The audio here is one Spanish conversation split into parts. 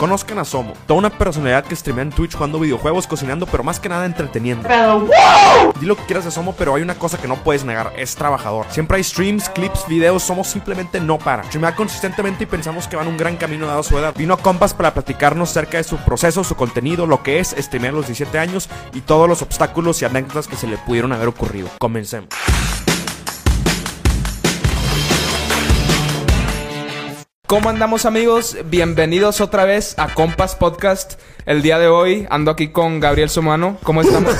Conozcan a Somo, toda una personalidad que streamea en Twitch jugando videojuegos, cocinando, pero más que nada entreteniendo. Di lo que quieras de Somo, pero hay una cosa que no puedes negar, es trabajador. Siempre hay streams, clips, videos, Somo simplemente no para. Streamea consistentemente y pensamos que van un gran camino dado su edad. Vino a Compas para platicarnos acerca de su proceso, su contenido, lo que es streamear a los 17 años y todos los obstáculos y anécdotas que se le pudieron haber ocurrido. Comencemos. ¿Cómo andamos amigos? Bienvenidos otra vez a Compas Podcast. El día de hoy ando aquí con Gabriel Somano. ¿Cómo estamos?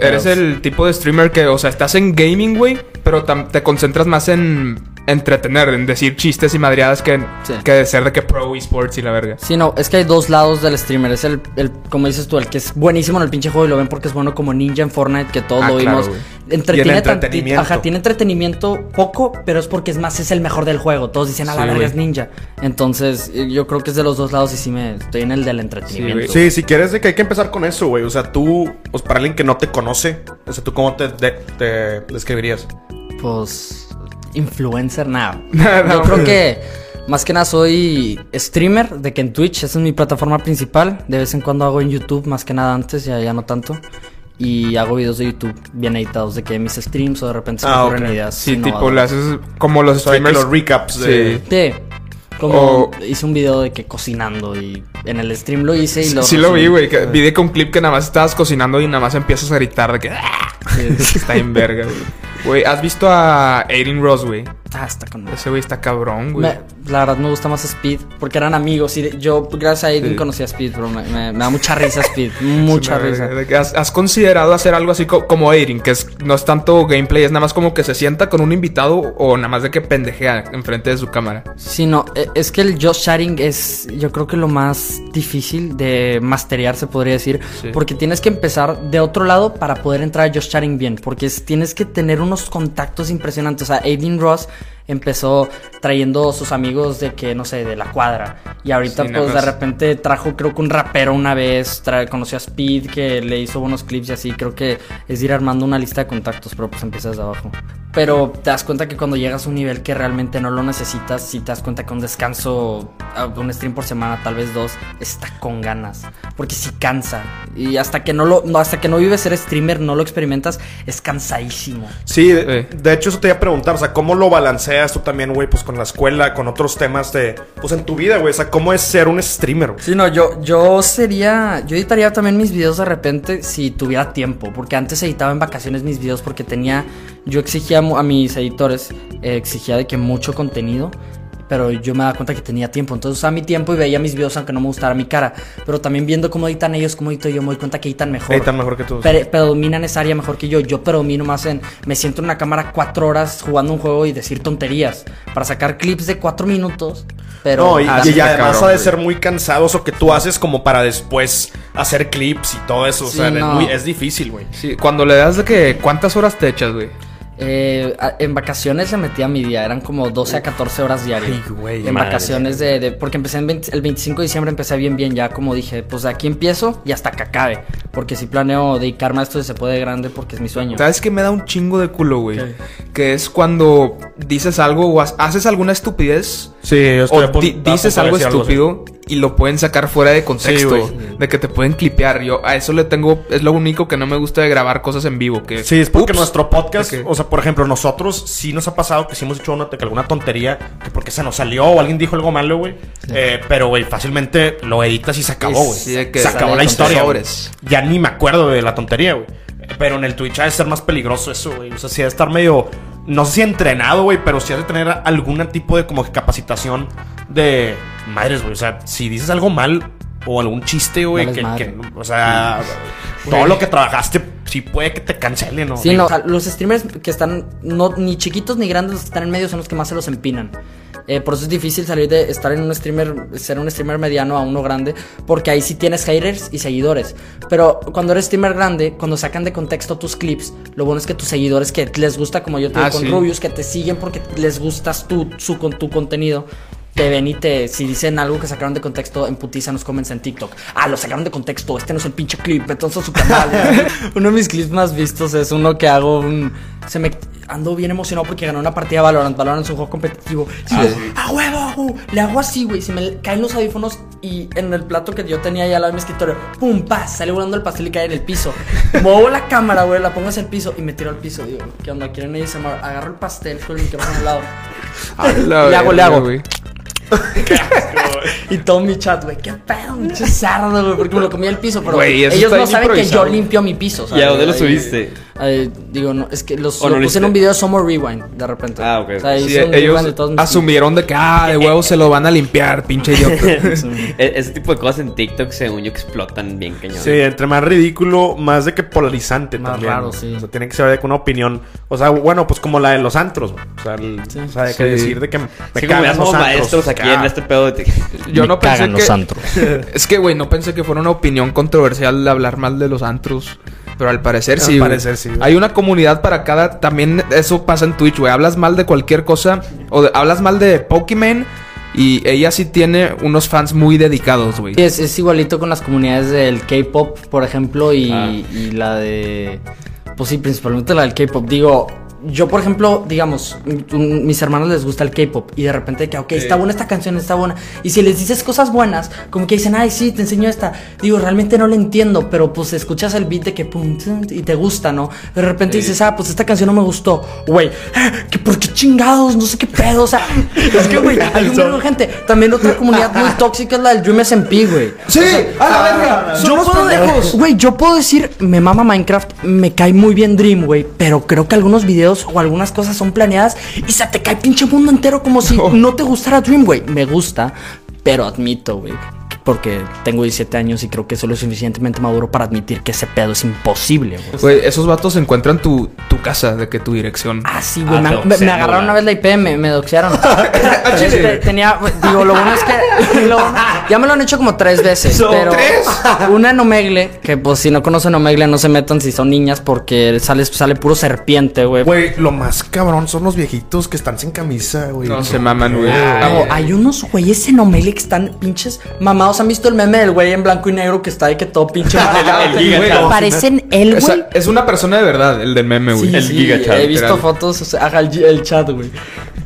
Eres el tipo de streamer que, o sea, estás en gaming, güey, pero te concentras más en entretener, en decir chistes y madriadas que, Sí. que de ser de que pro esports y la verga. Sí, no, es que hay dos lados del streamer. Es el, el, como dices tú, el que es buenísimo en el pinche juego y lo ven porque es bueno como ninja en Fortnite, que todos Ah, lo claro, vimos. güey. Entretiene Y el tanti- entretenimiento. Ajá, tiene entretenimiento poco, pero es porque es más, es el mejor del juego. Todos dicen, a la Sí, verga es ninja. Entonces, eh, yo creo que es de los dos lados y sí me estoy en el del entretenimiento. Sí, si quieres de que hay que empezar con eso, güey. O sea, tú, pues para alguien que no te conoce, o sea, ¿tú cómo te, de- te describirías? Pues, influencer, nada. No, yo creo que más que nada soy streamer, de que en Twitch, esa es mi plataforma principal. De vez en cuando hago en YouTube, más que nada antes, ya, ya no tanto. Y hago videos de YouTube bien editados, de que mis streams o de repente se me Ah, ocurren ideas. Sí, tipo, le haces como los streamers. los recaps de... Sí. Sí, como O- hice un video de que cocinando y en el stream lo hice y lo Sí lo vi, güey. Vi de que un clip que nada más estabas cocinando y nada más empiezas a gritar de que... "Ah". está en verga, güey. Güey, ¿has visto a Aiden Ross, güey? Ah, está con Ese güey está cabrón, güey. Me- la verdad me gusta más Speed porque eran amigos y de- yo gracias a Aiden Sí. conocí a Speed, pero me, me- me da mucha risa Speed, mucha risa. ¿Has, has considerado hacer algo así co- como Aiden? Que es, no es tanto gameplay, es nada más como que se sienta con un invitado o nada más de que pendejea enfrente de su cámara. Sí, no, e- es que el just chatting es yo creo que lo más difícil de masterear se podría decir, Sí. porque tienes que empezar de otro lado para poder entrar a just chatting bien, porque es- tienes que tener unos contactos impresionantes, o sea, Aiden Ross empezó trayendo sus amigos de que, no sé, de la cuadra. Y ahorita, Sí, pues, de repente trajo, creo que un rapero una vez, conoció a Speed, que le hizo buenos clips y así. Creo que es ir armando una lista de contactos, pero pues empiezas de abajo. Pero te das cuenta que cuando llegas a un nivel que realmente no lo necesitas, si te das cuenta que un descanso, ah, un stream por semana, tal vez dos, está con ganas. Porque si cansa. Y hasta que no lo, no, hasta que no vives ser streamer, no lo experimentas, es cansadísimo. Sí, de, Sí. de hecho eso te iba a preguntar, o sea, ¿cómo lo balanceas tú también, güey, pues con la escuela, con otros temas de, pues en tu vida, güey, o sea, ¿cómo es ser un streamer? güey? Sí, no, yo, yo sería. Yo editaría también mis videos de repente si tuviera tiempo. Porque antes editaba en vacaciones mis videos porque tenía. Yo exigía a mis editores, eh, exigía de que mucho contenido. Pero yo me daba cuenta que tenía tiempo. Entonces usaba mi tiempo y veía mis videos aunque no me gustara mi cara. Pero también viendo cómo editan ellos, cómo edito yo, me doy cuenta que editan mejor. Editan mejor que tú. Pre- predominan esa área mejor que yo. Yo predomino más en. Me siento en una cámara cuatro horas jugando un juego y decir tonterías. Para sacar clips de cuatro minutos. Pero. no, y, y está además cabrón, ha de ser muy cansado eso que tú haces como para después hacer clips y todo eso, o sea, es, muy- es difícil, güey. Sí, cuando le das de que... ¿Cuántas horas te echas, güey? Eh, en vacaciones se metía mi día, eran como 12 a 14 horas diarias. Ay, güey, en madre. vacaciones de, de- Porque empecé en 20 el 25 de diciembre, empecé bien, bien, ya como dije, pues de aquí empiezo y hasta que acabe. Porque si planeo dedicarme a esto si se puede grande porque es mi sueño. ¿Sabes qué me da un chingo de culo, güey? ¿Qué? Que es cuando dices algo o ha- haces alguna estupidez Sí, yo o di- dices algo estúpido y lo pueden sacar fuera de contexto. de que te pueden clipear. Yo a eso le tengo... Es lo único que no me gusta de grabar cosas en vivo. Que, Sí, es porque Ups. nuestro podcast, que- o sea, por ejemplo, nosotros sí nos ha pasado que sí hemos hecho una, que alguna tontería, que porque se nos salió o alguien dijo algo malo, güey. Eh, pero, güey, fácilmente lo editas y se acabó, güey. Sí, se acabó la historia. Ya ni me acuerdo de la tontería, güey. Pero en el Twitch ha de ser más peligroso eso, güey. O sea, sí ha de estar medio, no sé si entrenado, güey, pero sí ha de tener algún tipo de como capacitación de madres, güey. O sea, si dices algo mal o algún chiste, güey, que, que- o sea, todo lo que trabajaste sí puede que te cancelen, ¿no? Sí, no, o sea, los streamers que están no, ni chiquitos ni grandes, los que están en medio son los que más se los empinan. Eh, por eso es difícil salir de estar en un streamer, ser un streamer mediano a uno grande, porque ahí sí tienes haters y seguidores. Pero cuando eres streamer grande, cuando sacan de contexto tus clips, lo bueno es que tus seguidores que les gusta, como yo te Ah, digo con sí. Rubius, que te siguen porque les gustas tú, su, con tu contenido. Te ven y te, si dicen algo que sacaron de contexto, en putiza nos comen en TikTok. Ah, lo sacaron de contexto, este no es el pinche clip, entonces su canal. uno de mis clips más vistos es uno que hago un. Se me, ando bien emocionado porque ganó una partida de Valorant. Valorant es un juego competitivo. Sí, Ah, sí. ¡A huevo! Le hago así, güey. Se me caen los audífonos y en el plato que yo tenía ahí al lado de mi escritorio, ¡pum! ¡Paz! Sale volando el pastel y cae en el piso. Muevo la cámara, güey, la pongo hacia el piso y me tiro al piso. Digo, ¿qué onda? ¿Quieren ASMR? Agarro el pastel con el micrófono al lado. La Le hago, le hago. güey. Y todo mi chat, güey, qué pedo, pinche sardo, güey, porque me lo comí al piso, pero ellos no saben que yo limpio mi piso. ¿Y a dónde lo subiste? digo, no, es que los, ¿O lo puse en un video de Summer Rewind, de repente. Ah, ok. O sea, Sí, ellos rewind de todos mis asumieron de que, ah, de huevo se lo van a limpiar, pinche idiota. E- Ese tipo de cosas en TikTok, según yo, explotan bien cañón. Sí, entre más ridículo, más de que polarizante Más también. raro, sí. O sea, tiene que ser de que una opinión. O sea, bueno, pues como la de los antros, güey. O sea, el- o sea, de que Sí. decir de que me cagan los somos antros. maestros aquí Ah. en este pedo de... Yo Me no pensé cagan que... los antros. Es que, güey, no pensé que fuera una opinión controversial hablar mal de los antros. Pero al parecer Al sí. güey. parecer sí, güey. Hay una comunidad para cada. También eso pasa en Twitch, güey. Hablas mal de cualquier cosa. O de- hablas mal de Pokémon. Y ella sí tiene unos fans muy dedicados, güey. Sí, es, es igualito con las comunidades del K-pop, por ejemplo, y, Ah. y la de. Pues sí, principalmente la del K-pop. Digo, yo, por ejemplo, digamos, m- mis hermanos les gusta el K-pop y de repente que, ok, está buena esta canción, está buena. Y si les dices cosas buenas, como que dicen, ay, sí, te enseño esta. Digo, realmente no la entiendo, pero pues escuchas el beat de que pum, y te gusta, ¿no? De repente dices, ah, pues esta canción no me gustó. Güey, "Eh, que por qué chingados, no sé qué pedo, o sea, es que, güey, hay un de gente. También otra comunidad muy tóxica es la del Dream SMP, güey. ¡Sí! ¡A la verga! Yo ¡Somos puedo, pendejos! güey, yo puedo decir, me mama Minecraft, me cae muy bien Dream, güey, pero creo que algunos videos o algunas cosas son planeadas y se te cae pinche mundo entero como si No. no te gustara Dream, güey. Me gusta, pero admito, güey, porque tengo 17 años y creo que soy lo suficientemente maduro para admitir que ese pedo es imposible, güey. Güey, esos vatos encuentran tu, tu casa, de que tu dirección. Ah, sí, güey. Ah, me, agarraron ¿no? una vez la IP, me, me doxearon. Este, tenía, digo, lo bueno es que. lo ya me lo han hecho como tres veces. ¿Son pero tres? una en Omegle, que pues si no conocen Omegle, no se metan si son niñas, porque sale, sale puro serpiente, güey. Güey, lo más cabrón son los viejitos que están sin camisa, güey. No se maman, güey. Hago, hay unos güeyes en Omegle que están pinches mamados. ¿Han visto el meme del güey en blanco y negro que está ahí que todo pinche? El Giga Güey. Parecen él, O güey. sea, es una persona de verdad, el del meme, güey. Sí, El sí, Giga Chat, He visto literal. fotos, o sea, haga el, el chat, güey.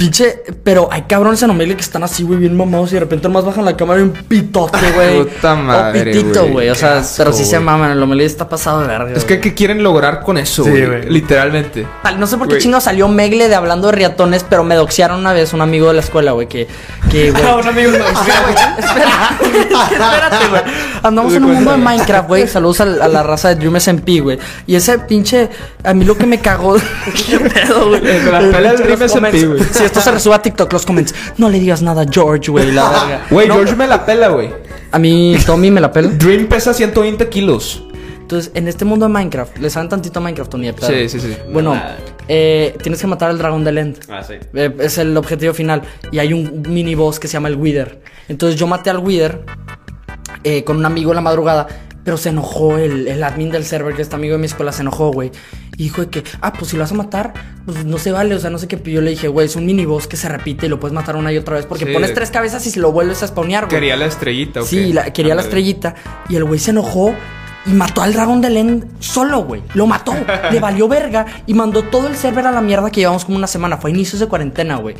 Pinche, pero hay cabrones en Omegle que están así, güey, bien mamados y de repente nomás bajan la cámara y un pitote, güey. Puta madre, O pitito, güey. O sea, asco, pero sí se maman. El Omegle está pasado de verga. Es que. ¿qué quieren lograr con eso, Sí, güey? güey. Literalmente. No sé por qué Güey. chingo salió Megle de hablando de riatones, pero me doxearon una vez un amigo de la escuela, güey, que, que, güey. un amigo Espera, güey, espera. Espérate, güey. Andamos en un mundo de Minecraft, güey. Saludos a, a la raza de Dream SMP, güey. Y ese pinche. A mí lo que me cagó. ¿Qué pedo, güey? La. Si esto se resube a TikTok, los comments. No le digas nada a George, güey, la verga. Güey, No, George me la pela, güey. A mí, Tommy me la pela. Dream pesa 120 kilos. Entonces, en este mundo de Minecraft, ¿le saben tantito a Minecraft, Tony? de pedo? Sí, sí, sí. Bueno, eh, tienes que matar al dragón del End. Ah, sí. Eh, es el objetivo final. Y hay un mini boss que se llama el Wither. Entonces yo maté al Wither eh, con un amigo en la madrugada. Pero se enojó el, el admin del server, que este amigo de mi escuela, se enojó, güey. Y dijo de que, ah, pues si lo vas a matar, pues no se vale, o sea, no sé qué. Yo le dije, güey, es un mini boss que se repite y lo puedes matar una y otra vez. Porque Sí. pones tres cabezas y se lo vuelves a spawnear, güey. Quería la estrellita, ¿o Sí, la- quería la estrellita. Y el güey se enojó y mató al dragón del End solo, güey. Lo mató. le valió verga y mandó todo el server a la mierda que llevamos como una semana. Fue inicios de cuarentena, güey.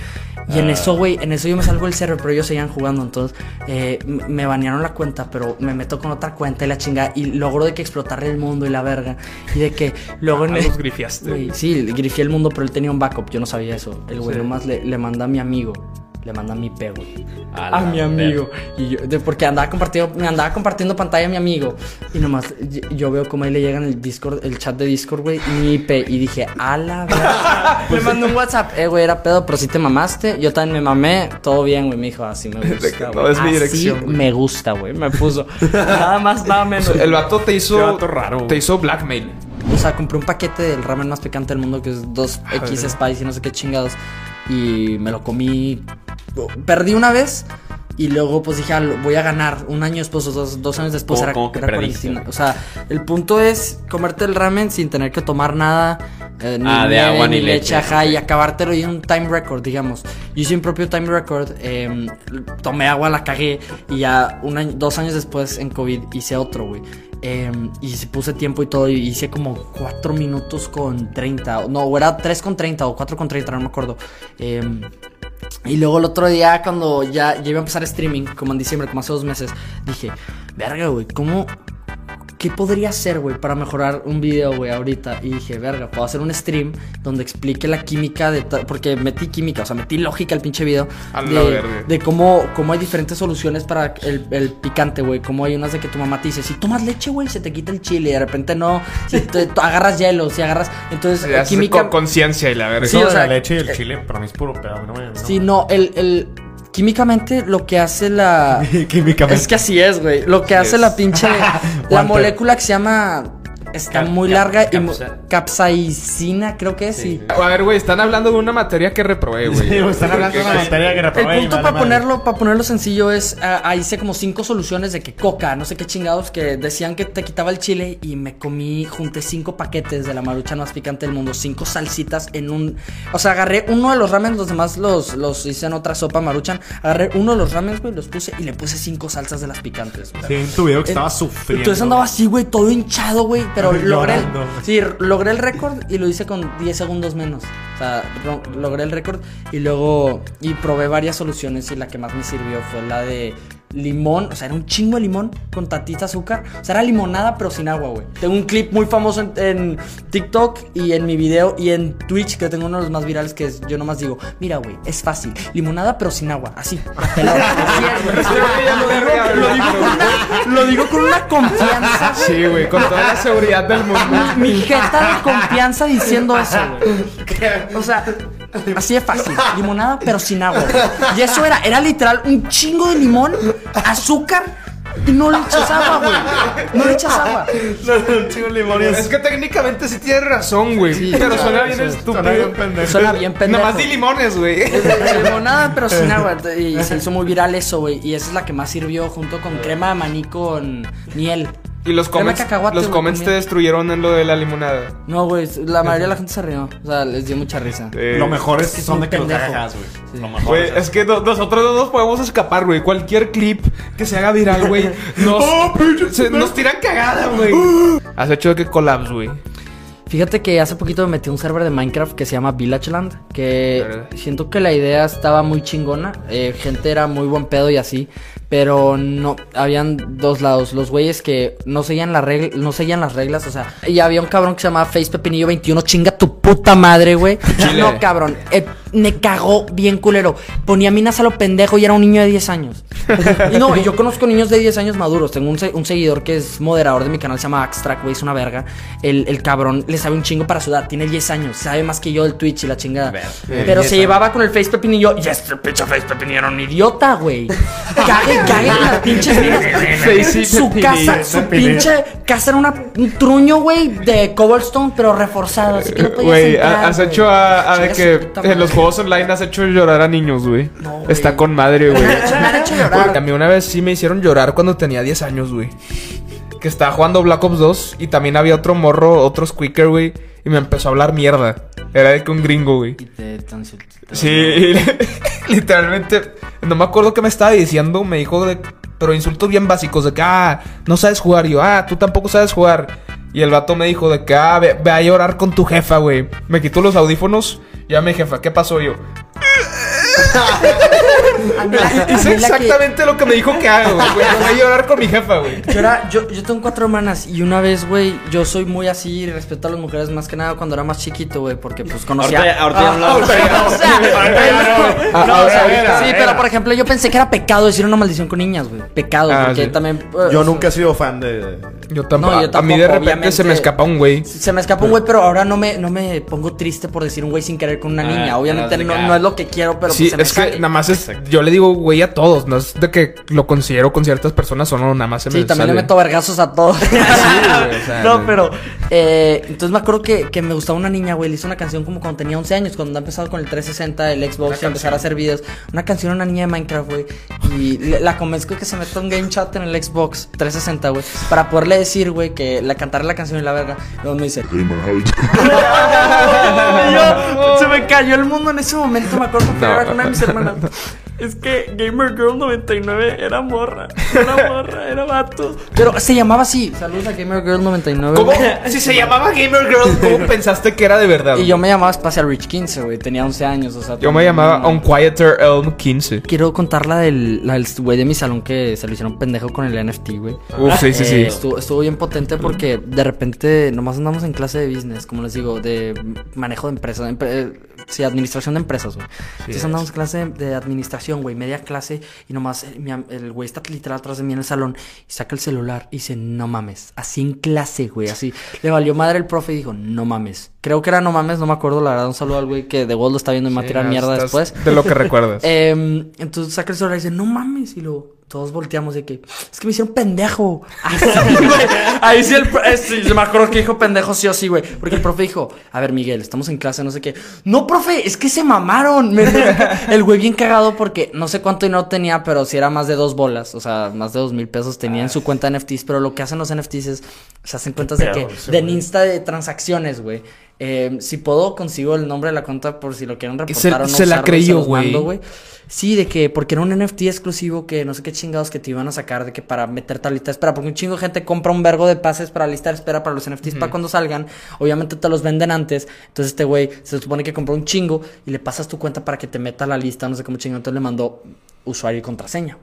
Y en eso, güey, en eso yo me salgo del server, pero ellos seguían jugando. Entonces, eh, me banearon la cuenta, pero me meto con otra cuenta y la chinga. Y logro de que explotarle el mundo y la verga. Y de que luego en Ah, el- los grifiaste. Sí, grifié el mundo, pero él tenía un backup. Yo no sabía eso. El güey Sí. nomás le, le manda a mi amigo. Le manda a mi pe, güey. A mi amigo. Y yo, de- porque andaba compartiendo, me andaba compartiendo pantalla a mi amigo. Y nomás y- yo veo como ahí le llega en el Discord, el chat de Discord, güey, mi IP. Y dije, a la verga. me mandó un WhatsApp. Eh, güey, era pedo, pero si te mamaste. Yo también me mamé. Todo bien, güey. Me dijo, así me gusta. no es mi Así dirección, güey". me gusta, güey. Me puso. Nada más, nada menos. El vato te Qué hizo. vato raro. Te hizo blackmail. O sea, compré un paquete del ramen más picante del mundo que es 2X Spice y no sé qué chingados. Y me lo comí. Perdí una vez. Y luego, pues dije, ah, voy a ganar. Un año después, o dos, dos años después, ¿Cómo- era, cómo que era. O sea, el punto es comerte el ramen sin tener que tomar nada. Eh, ni Ah, de agua ni leche. ajá, y acabártelo y un time record, digamos. Yo hice un propio time record, eh, tomé agua, la cagué, y ya un año- dos años después en COVID hice otro, güey. Eh, y se puse tiempo y todo, y hice como 4 minutos con 30, o- no, o era 3 con 30 o 4 con 30, no me acuerdo. Y luego el otro día, cuando ya, ya iba a empezar streaming, como en diciembre, como hace dos meses, dije, verga, güey, ¿cómo, ¿qué podría hacer, güey, para mejorar un video, güey, ahorita? Y dije, verga, puedo hacer un stream donde explique la química de... Porque metí química, o sea, metí lógica al pinche video. La De, de cómo, cómo hay diferentes soluciones para el, el picante, güey. Como hay unas de que tu mamá te dice, si tomas leche, güey, se te quita el chile. Y de repente no, si te- agarras hielo, si agarras... Entonces, Ya haces química... con conciencia y la verga. Sí, o sea, la leche y el chile, para mí es puro pedo. No no. Sí, no, el, el... Químicamente lo que hace la... Químicamente. Es que así es, güey. Lo que hace es. la pinche. la molécula que se llama. Está Cap- muy cap- larga y. capsa- Capsaicina, creo que es. Sí. A ver, güey, están hablando de una materia que reprobé, güey. Sí, están hablando de una materia que El reprobé. y punto para ponerlo, para ponerlo sencillo es, ah, ahí hice como cinco soluciones de que coca, no sé qué chingados, que decían que te quitaba el chile y me comí, junté cinco paquetes de la maruchan más picante del mundo, cinco salsitas en un, o sea, agarré uno de los ramen, los demás los, los hice en otra sopa maruchan, agarré uno de los ramen, güey, los puse y le puse cinco salsas de las picantes. güey. Sí, en tu video que Eh, estaba sufriendo. Entonces andaba así, güey, todo hinchado, güey. Pero logré, Llorando, el, sí, logré el récord y lo hice con 10 segundos menos. O sea, logré el récord y luego y probé varias soluciones y la que más me sirvió fue la de limón, o sea, era un chingo de limón con tantita azúcar. O sea, era limonada pero sin agua, güey. Tengo un clip muy famoso en, en TikTok y en mi video y en Twitch que tengo uno de los más virales que es yo nomás digo, mira, güey, es fácil, limonada pero sin agua, así. Lo digo con una- confianza. Sí, güey, con toda la seguridad del mundo. Mi jeta de confianza diciendo eso, güey. O sea, así de fácil. Limonada, pero sin agua. Y eso era, era literal un chingo de limón, azúcar y no le echas agua, güey. No le echas agua. No, no, un chingo de limón y Es que técnicamente sí tienes razón, güey. Sí, pero claro, suena bien eso- estúpido. Suena bien pendejo. Suena bien pendejo. Nada más di limones, güey. Limonada, pero sin agua. Y se hizo muy viral eso, güey. Y esa es la que más sirvió junto con crema de maní con miel. Y los comments, cacahuate, los comments te destruyeron en lo de la limonada. No, güey, la mayoría de la gente se rió. O sea, les dio mucha risa. Eh, Lo mejor es que son de que los pendejo. cagas, güey. Sí. Lo mejor. Güey, es que no- nosotros no nos podemos escapar, güey. Cualquier clip que se haga viral, güey, nos, se- nos tiran cagada, güey. Has hecho de que collabs, güey. Fíjate que hace poquito me metí a un server de Minecraft que se llama Villageland. Que siento que la idea estaba muy chingona. eh, gente era muy buen pedo y así. Pero no, habían dos lados. Los güeyes que no seguían, la regla, no seguían las reglas. O sea, y había un cabrón que se llamaba Face Pepinillo 21. Chinga tu puta madre, güey. No, cabrón. eh, me cagó bien culero. Ponía minas a lo pendejo y era un niño de 10 años. y no, yo conozco niños de 10 años maduros. Tengo un, un seguidor que es moderador de mi canal, se llama Axtrack, güey, es una verga. El, el cabrón le sabe un chingo para sudar, tiene 10 años, sabe más que yo del Twitch y la chingada. Pero se llevaba con el Face Pepinillo y este pinche Face Pepinillo era un idiota, güey. Cague, cague con las pinches minas. Su casa, su pinche casa era una, un truño, güey, de cobblestone, pero reforzado. Así que no podías Güey, has hecho a, de que en los juegos online has hecho llorar a niños, güey. No. Está con madre, güey. Me han hecho llorar. A mí una vez sí me hicieron llorar cuando tenía 10 años, güey. Que estaba jugando Black Ops 2 y también había otro morro, otro squeaker, güey. Y me empezó a hablar mierda. Era de que un gringo, güey. Y te- te insulté. Sí, y literalmente, no me acuerdo qué me estaba diciendo, me dijo de, pero insultos bien básicos, de que, ah, no sabes jugar, yo, ah, tú tampoco sabes jugar. Y el vato me dijo de que, ah, ve, a llorar con tu jefa, güey. Me quitó los audífonos, ya mi jefa, ¿qué pasó yo? La- que- exactamente lo que me dijo que haga, güey. Voy a llorar con mi jefa, güey. Yo, era, yo, yo tengo cuatro hermanas y una vez, güey, yo soy muy así y respeto a las mujeres más que nada cuando era más chiquito, güey, porque pues conocía... Ahorita ya- ahorita Ah, Ah, sí, pero por ejemplo yo pensé que era pecado decir una maldición con niñas, güey. Pecado, Ah, porque sí. también... eh, Yo nunca he sido fan de. Yo tampoco. No, yo a mí de tampoco, repente se me escapa un güey. Se me escapa un güey, pero ahora no me, no me pongo triste por decir un güey sin querer con una Ah, niña. Obviamente no, no, es lo que quiero, pero sí, pues se me es que sale. nada más es. Yo le digo, güey, a todos. No es de que lo considero con ciertas personas o no, nada más se me Sí, también sale. le meto vergazos a todos. güey, o sea, no, no. pero. eh, entonces me acuerdo que, que me gustaba una niña, güey. Le hizo una canción como cuando tenía 11 años, cuando ha empezado con el 360, el Xbox y a empezar a hacer videos. Una canción a una niña de Minecraft, güey. Y le- la convenzco que se meta un game chat en el Xbox 360, güey. Para poderle decir, güey, que la cantarle la canción y la verga. Luego me dice. Yo, se me cayó el mundo en ese momento. Me acuerdo que fui a ver con una de mis hermanas. Es que Gamer Girl 99 era morra. Era morra, era vato. Pero se llamaba así. Saludos a Gamer Girl 99. ¿Cómo? güey. Si se llamaba Gamer Girl, ¿cómo pensaste que era de verdad? Y yo me llamaba Spacial Rich 15, güey. Tenía 11 años, o sea. Yo me llamaba Unquieter Elm 15. Quiero contar la del, la del güey de mi salón que se lo hicieron pendejo con el NFT, güey. Uf, sí, sí, Eh, sí. Estuvo, estuvo bien potente porque de repente nomás andamos en clase de business, como les digo, de manejo de empresas, empre- eh, sí, administración de empresas, güey. Entonces andamos en clase de, administración, güey, media clase y nomás eh, el güey está literal atrás de mí en el salón y saca el celular y dice, no mames, así en clase, güey, así. Le valió madre el profe y dijo, no mames. Creo que era no mames, no me acuerdo, la verdad, un saludo al güey que de Gold lo está viendo y me va a tirar mierda después. De lo que recuerdas. Em, entonces saca el celular y dice, no mames. Y luego todos volteamos de que, es que me hicieron pendejo. Así, güey. Ahí sí, el, eh, sí, yo me acuerdo que dijo pendejo sí o sí, güey. Porque el profe dijo, a ver, Miguel, estamos en clase, no sé qué. No, profe, es que se mamaron. Me- el güey bien cagado porque no sé cuánto dinero tenía, pero si era más de dos bolas, o sea, más de dos mil pesos tenía en su cuenta de NFTs. Pero lo que hacen los NFTs es, se hacen cuentas de que, de Insta de transacciones, güey. Eh, si puedo, consigo el nombre de la cuenta por si lo quieren reportar se- o no. se la creyó, güey. Sí, de que porque era un NFT exclusivo que no sé qué chingados que te iban a sacar de que para meterte a la lista de espera, porque un chingo de gente compra un vergo de pases para la lista de espera para los NFTs para cuando salgan, obviamente te los venden antes, entonces este güey se supone que compró un chingo y le pasas tu cuenta para que te meta a la lista, no sé cómo chingo, entonces le mandó usuario y contraseña.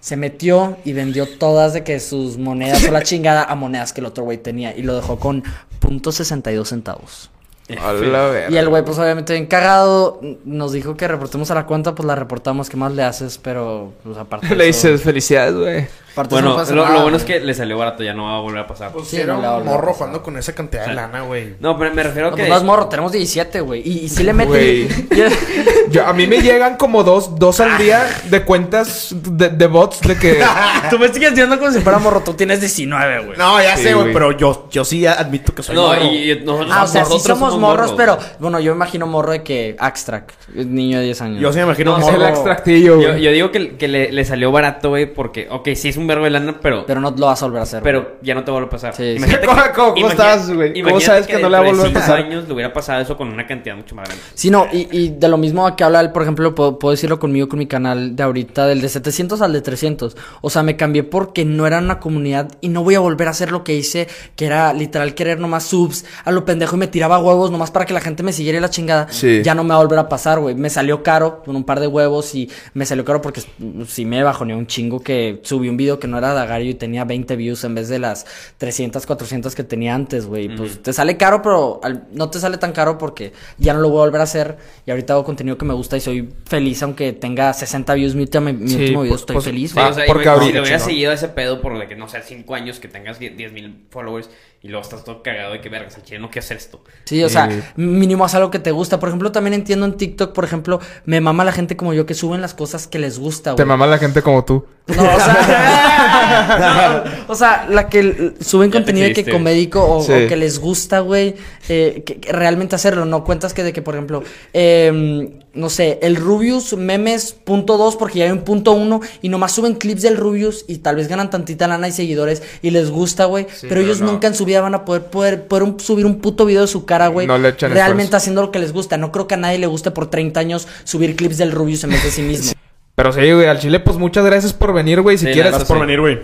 Se metió y vendió todas de que sus monedas o la chingada a monedas que el otro güey tenía y lo dejó con .62 centavos. Y el güey, pues obviamente bien cagado, nos dijo que reportemos a la cuenta, pues la reportamos, ¿qué más le haces? Pero, pues aparte. Le dices felicidades, güey. Aparte Bueno, no pasa lo, nada, lo bueno es que le salió barato, ya no va a volver a pasar. Pues Sí, era no un morro jugando con esa cantidad de lana, güey. No, pero me refiero a que. pues no es morro, tenemos 17, güey. Y, y sí le meten. Güey. Yo, a mí me llegan como dos, dos al día de cuentas de, de bots de que. Tú me sigues diciendo como si fuera morro, tú tienes 19, güey. No, ya Sí, sé, güey, pero yo, yo sí admito que soy No, morro. y, y nosotros, Ah, o sea, sí somos morros, morros. pero bueno, yo me imagino morro de que Axtrack, niño de 10 años. Yo sí me imagino No, Es morro. el güey. yo digo que, que le, le salió barato, güey, porque, ok, sí es un verbo de lana, pero, Pero no lo vas a volver a hacer. güey. pero ya no te vuelve a pasar. Sí, sí. ¿Cómo- cómo- cómo estás, güey? ¿Cómo imagínate sabes que no le va a volver a pasar? años le hubiera pasado eso con una cantidad mucho más grande. Sí, no, y, y de lo mismo que habla él, por ejemplo, puedo, puedo decirlo conmigo, con mi canal de ahorita, del de 700 al de 300. O sea, me cambié porque no era una comunidad y no voy a volver a hacer lo que hice, que era literal querer nomás subs a lo pendejo y me tiraba huevos nomás para que la gente me siguiera y la chingada. Sí. Ya no me va a volver a pasar, güey. Me salió caro con un par de huevos y me salió caro porque sí me bajoneó un chingo que subí un video que no era Dagario y tenía 20 views en vez de las 300, 400 que tenía antes, güey. Pues te sale caro, pero al- no te sale tan caro porque ya no lo voy a volver a hacer y ahorita hago contenido que me gusta y soy feliz aunque tenga 60 views mi, mi Sí, último video, pues- estoy pues, feliz, Sí, güey. Ah, o sea, porque ahorita, si le chingón. seguido ese pedo por de que, no sé, 5 años, que tengas 10 mil followers y luego estás todo cagado de que vergas, al chile no quiero hacer esto. Sí, o sea, Sí. mínimo haz algo que te gusta. Por ejemplo, también entiendo en TikTok, por ejemplo, me mama la gente como yo que suben las cosas que les gusta, Te güey. mama la gente como tú. No, o sea, no, o sea, la que suben Ya te contenido de que comédico o, Sí. o que les gusta, güey, eh, que, que realmente hacerlo, no cuentas que de que, por ejemplo, em, no sé, el Rubius memes punto dos porque ya hay un punto uno y nomás suben clips del Rubius y tal vez ganan tantita lana y seguidores y les gusta, güey, pero pero ellos no. nunca en su vida van a poder, poder, poder un- subir un puto video de su cara, güey, No le echan realmente esfuerzo. haciendo lo que les gusta. No creo que a nadie le guste por 30 años subir clips del Rubius en vez de sí mismo. Pero sí, güey, al chile, pues muchas gracias por venir, güey. Si Sí, quieres Gracias por venir, güey.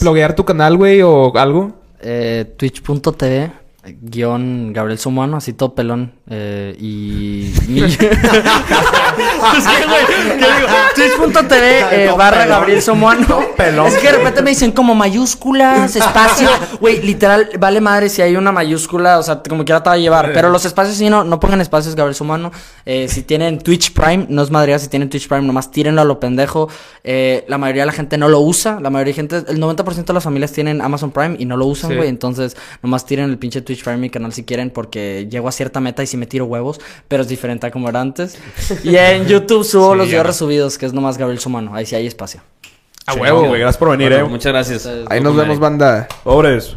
ploguear tu canal, güey, o algo. eh, twitch.tv guion Gabriel Sumano, así todo pelón. Eh, y. es que, güey, ¿qué digo? Twitch.tv eh, barra pelón. Gabriel Sumano. pelón. Es que de repente me dicen como mayúsculas, espacio. Güey, literal, vale madre si hay una mayúscula, o sea, como quiera te va a llevar. Pero los espacios sí, no, no pongan espacios Gabriel Sumano. Eh, si tienen Twitch Prime, no es madre, si tienen Twitch Prime, nomás tírenlo a lo pendejo. Eh, la mayoría de la gente no lo usa. La mayoría de gente, el 90% de las familias tienen Amazon Prime y no lo usan, Sí. güey. Entonces, nomás tiren el pinche Twitch Prime mi canal si quieren, porque llego a cierta meta y si me tiro huevos. Pero es diferente sangrienta como era antes. Y en YouTube subo Sí, los videos resubidos, que es nomás Gabriel Sumano. Ahí sí hay espacio. A Sí, huevo. güey, Gracias por venir, Bueno, eh. muchas gracias. Ahí nos vemos, banda. Pobres.